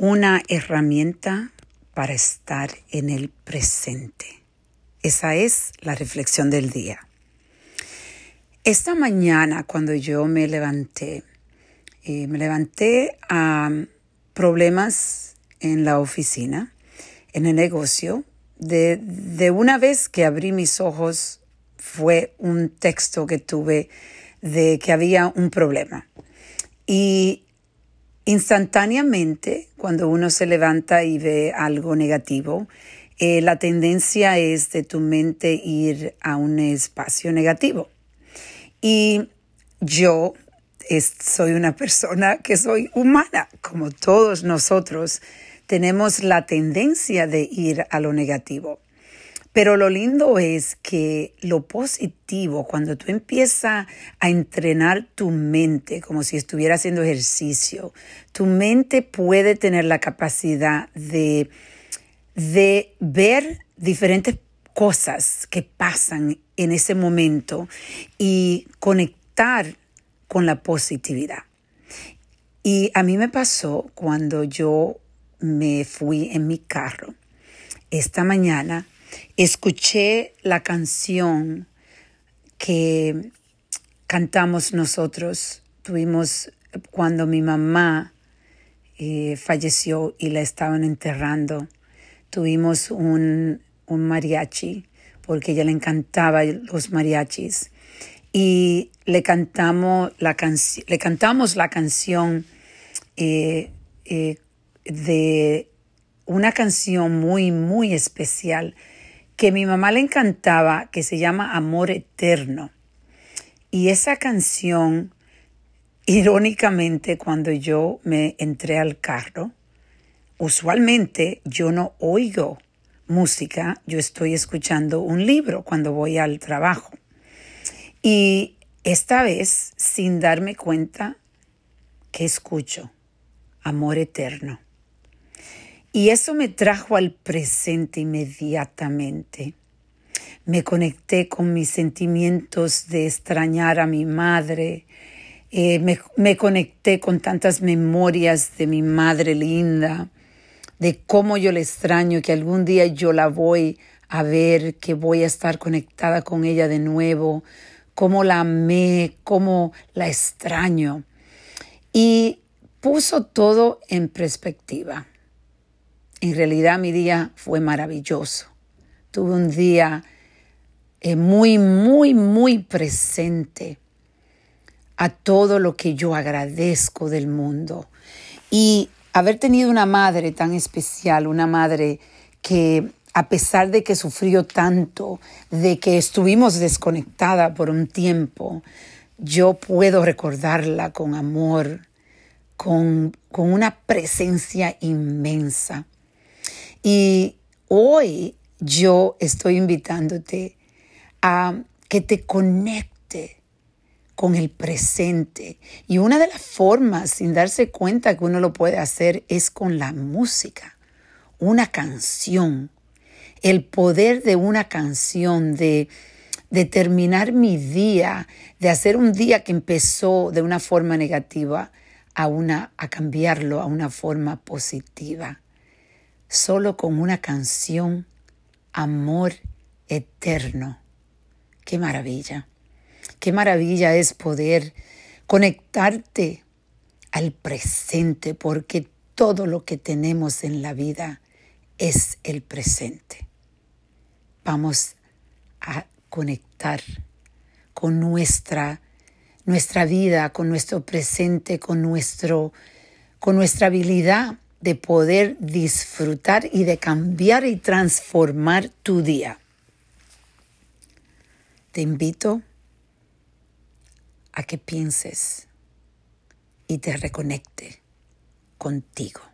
una herramienta para estar en el presente. Esa es la reflexión del día. Esta mañana cuando yo me levanté, eh, me levanté a problemas en la oficina, en el negocio. De, de una vez que abrí mis ojos fue un texto que tuve de que había un problema. Y Instantáneamente, cuando uno se levanta y ve algo negativo, eh, la tendencia es de tu mente ir a un espacio negativo. Y yo soy una persona que soy humana, como todos nosotros, tenemos la tendencia de ir a lo negativo. Pero lo lindo es que lo positivo, cuando tú empiezas a entrenar tu mente como si estuviera haciendo ejercicio, tu mente puede tener la capacidad de, de ver diferentes cosas que pasan en ese momento y conectar con la positividad. Y a mí me pasó cuando yo me fui en mi carro esta mañana escuché la canción que cantamos nosotros. Tuvimos cuando mi mamá eh, falleció y la estaban enterrando. Tuvimos un, mariachi porque ella le encantaba los mariachis y le cantamos la, le cantamos la canción eh, eh, de una canción muy, muy especial que mi mamá le encantaba, que se llama Amor Eterno. Y esa canción, irónicamente, cuando yo me entré al carro, usualmente yo no oigo música, yo estoy escuchando un libro cuando voy al trabajo. Y esta vez, sin darme cuenta, que escucho? Amor eterno. Y eso me trajo al presente inmediatamente. Me conecté con mis sentimientos de extrañar a mi madre. Eh, me, me conecté con tantas memorias de mi madre linda, de cómo yo la extraño, que algún día yo la voy a ver, que voy a estar conectada con ella de nuevo, cómo la amé, cómo la extraño. Y puso todo en perspectiva. En realidad mi día fue maravilloso. Tuve un día eh, muy, muy, muy presente a todo lo que yo agradezco del mundo. Y haber tenido una madre tan especial, una madre que a pesar de que sufrió tanto, de que estuvimos desconectada por un tiempo, yo puedo recordarla con amor, con, con una presencia inmensa. Y hoy yo estoy invitándote a que te conecte con el presente. Y una de las formas, sin darse cuenta que uno lo puede hacer, es con la música, una canción. El poder de una canción, de, terminar mi día, de hacer un día que empezó de una forma negativa a, una, a cambiarlo a una forma positiva solo con una canción, Amor Eterno. Qué maravilla. Qué maravilla es poder conectarte al presente porque todo lo que tenemos en la vida es el presente. Vamos a conectar con nuestra nuestra vida, con nuestro presente, con nuestro con nuestra habilidad de poder disfrutar y de cambiar y transformar tu día. Te invito a que pienses y te reconecte contigo.